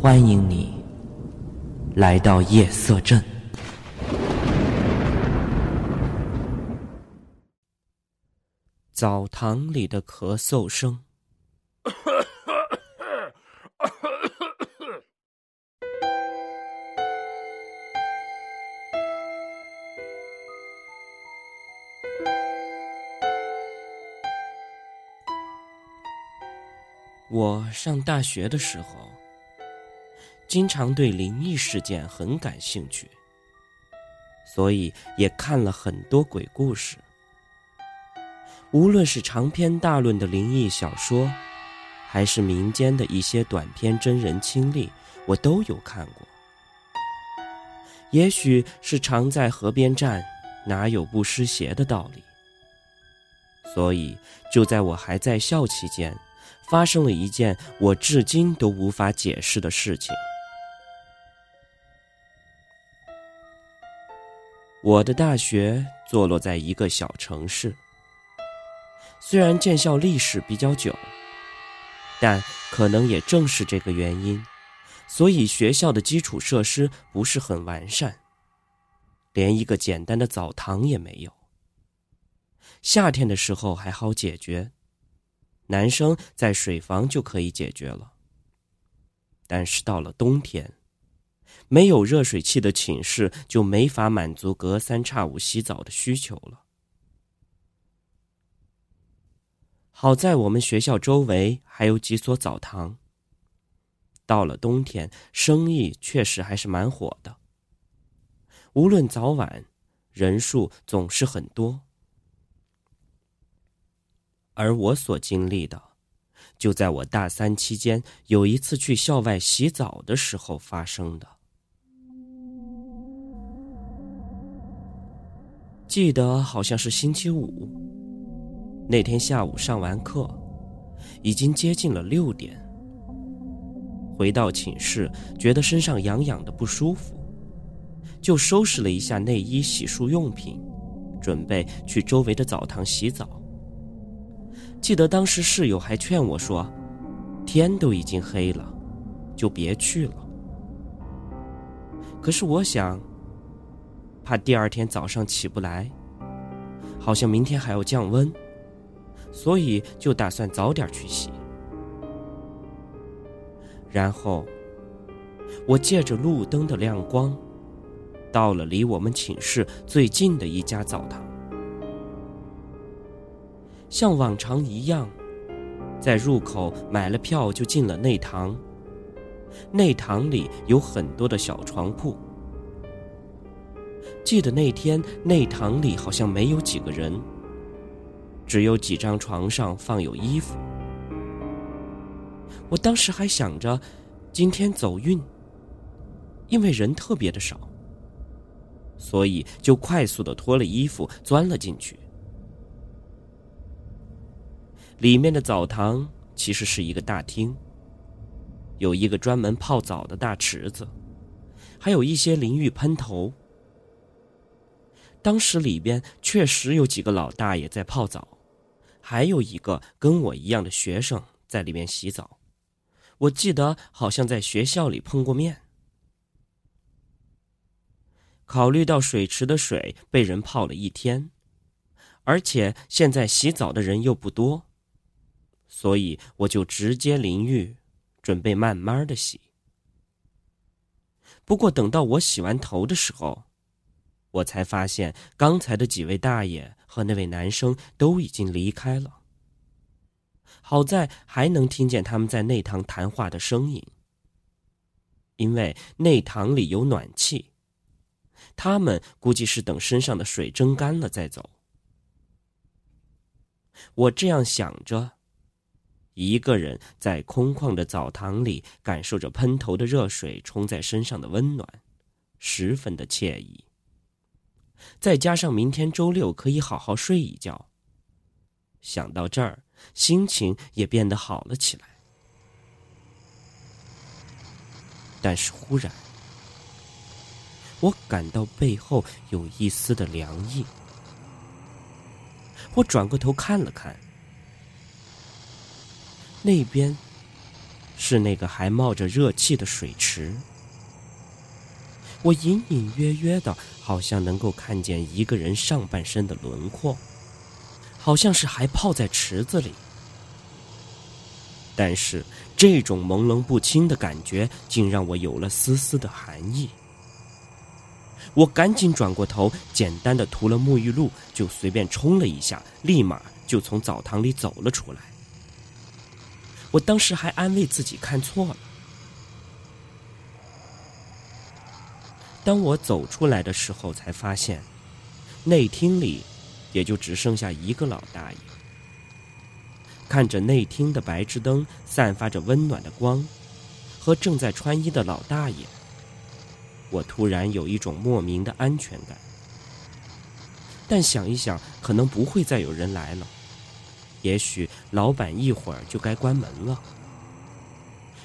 欢迎你来到夜色镇。澡堂里的咳嗽声。我上大学的时候，经常对灵异事件很感兴趣，所以也看了很多鬼故事。无论是长篇大论的灵异小说，还是民间的一些短篇真人亲历，我都有看过。也许是常在河边站，哪有不湿鞋的道理。所以，就在我还在校期间。发生了一件我至今都无法解释的事情。我的大学坐落在一个小城市，虽然建校历史比较久，但可能也正是这个原因，所以学校的基础设施不是很完善，连一个简单的澡堂也没有。夏天的时候还好解决。男生在水房就可以解决了，但是到了冬天，没有热水器的寝室就没法满足隔三差五洗澡的需求了。好在我们学校周围还有几所澡堂，到了冬天，生意确实还是蛮火的。无论早晚，人数总是很多。而我所经历的，就在我大三期间有一次去校外洗澡的时候发生的。记得好像是星期五，那天下午上完课，已经接近了六点。回到寝室，觉得身上痒痒的不舒服，就收拾了一下内衣、洗漱用品，准备去周围的澡堂洗澡。记得当时室友还劝我说：“天都已经黑了，就别去了。”可是我想，怕第二天早上起不来，好像明天还要降温，所以就打算早点去洗。然后，我借着路灯的亮光，到了离我们寝室最近的一家澡堂。像往常一样，在入口买了票就进了内堂。内堂里有很多的小床铺。记得那天内堂里好像没有几个人，只有几张床上放有衣服。我当时还想着，今天走运，因为人特别的少，所以就快速的脱了衣服钻了进去。里面的澡堂其实是一个大厅，有一个专门泡澡的大池子，还有一些淋浴喷头。当时里边确实有几个老大爷在泡澡，还有一个跟我一样的学生在里面洗澡。我记得好像在学校里碰过面。考虑到水池的水被人泡了一天，而且现在洗澡的人又不多。所以我就直接淋浴，准备慢慢的洗。不过等到我洗完头的时候，我才发现刚才的几位大爷和那位男生都已经离开了。好在还能听见他们在内堂谈话的声音，因为内堂里有暖气。他们估计是等身上的水蒸干了再走。我这样想着。一个人在空旷的澡堂里，感受着喷头的热水冲在身上的温暖，十分的惬意。再加上明天周六可以好好睡一觉，想到这儿，心情也变得好了起来。但是忽然，我感到背后有一丝的凉意，我转过头看了看。那边是那个还冒着热气的水池。我隐隐约约的，好像能够看见一个人上半身的轮廓，好像是还泡在池子里。但是这种朦胧不清的感觉，竟让我有了丝丝的寒意。我赶紧转过头，简单的涂了沐浴露，就随便冲了一下，立马就从澡堂里走了出来。我当时还安慰自己看错了。当我走出来的时候，才发现内厅里也就只剩下一个老大爷。看着内厅的白炽灯散发着温暖的光，和正在穿衣的老大爷，我突然有一种莫名的安全感。但想一想，可能不会再有人来了，也许老板一会儿就该关门了，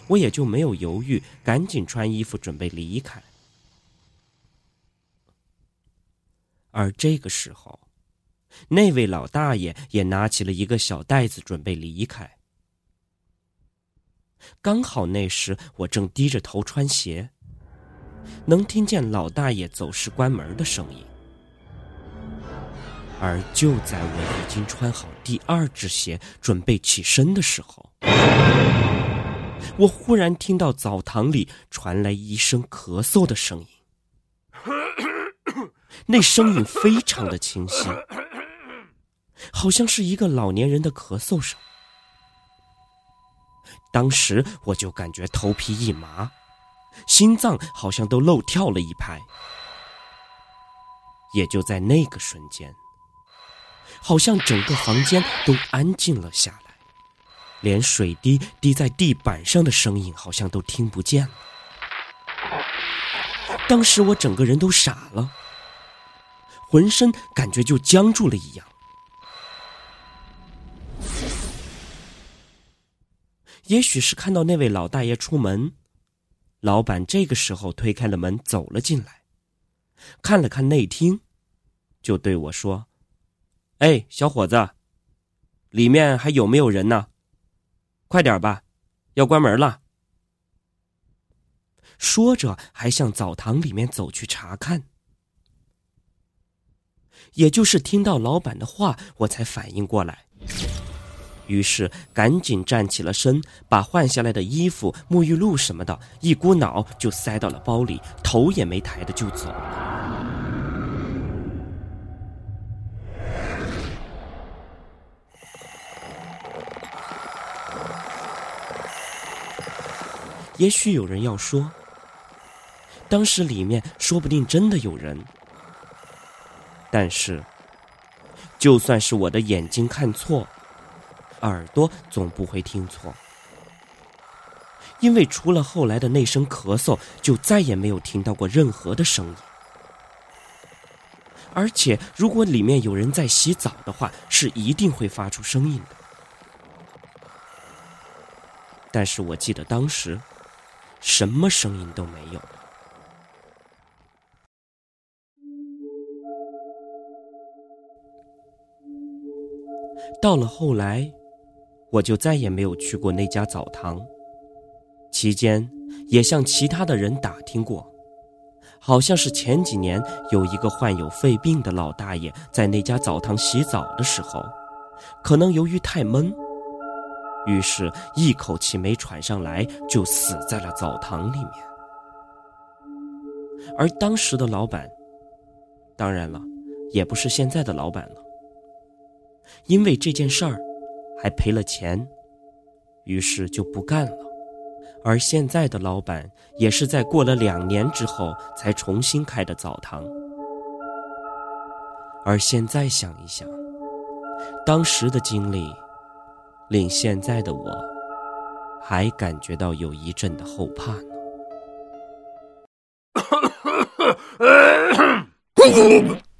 我也就没有犹豫，赶紧穿衣服准备离开。而这个时候。那位老大爷也拿起了一个小袋子，准备离开。刚好那时我正低着头穿鞋，能听见老大爷走时关门的声音。而就在我已经穿好第二只鞋，准备起身的时候，我忽然听到澡堂里传来一声咳嗽的声音，那声音非常的清晰。好像是一个老年人的咳嗽声，当时我就感觉头皮一麻，心脏好像都漏跳了一拍。也就在那个瞬间，好像整个房间都安静了下来，连水滴滴在地板上的声音好像都听不见了。当时我整个人都傻了，浑身感觉就僵住了一样。也许是看到那位老大爷出门，老板这个时候推开了门走了进来，看了看内厅，就对我说：“哎，小伙子，里面还有没有人呢？快点吧，要关门了。”说着还向澡堂里面走去查看。也就是听到老板的话，我才反应过来。于是赶紧站起了身，把换下来的衣服、沐浴露什么的，一股脑就塞到了包里，头也没抬的就走了。也许有人要说，当时里面说不定真的有人，但是，就算是我的眼睛看错。耳朵总不会听错，因为除了后来的那声咳嗽，就再也没有听到过任何的声音。而且，如果里面有人在洗澡的话，是一定会发出声音的。但是我记得当时，什么声音都没有。到了后来。我就再也没有去过那家澡堂。期间，也向其他的人打听过，好像是前几年有一个患有肺病的老大爷在那家澡堂洗澡的时候，可能由于太闷，于是一口气没喘上来，就死在了澡堂里面。而当时的老板，当然了，也不是现在的老板了，因为这件事儿。还赔了钱，于是就不干了。而现在的老板也是在过了两年之后才重新开的澡堂。而现在想一想，当时的经历，令现在的我还感觉到有一阵的后怕呢。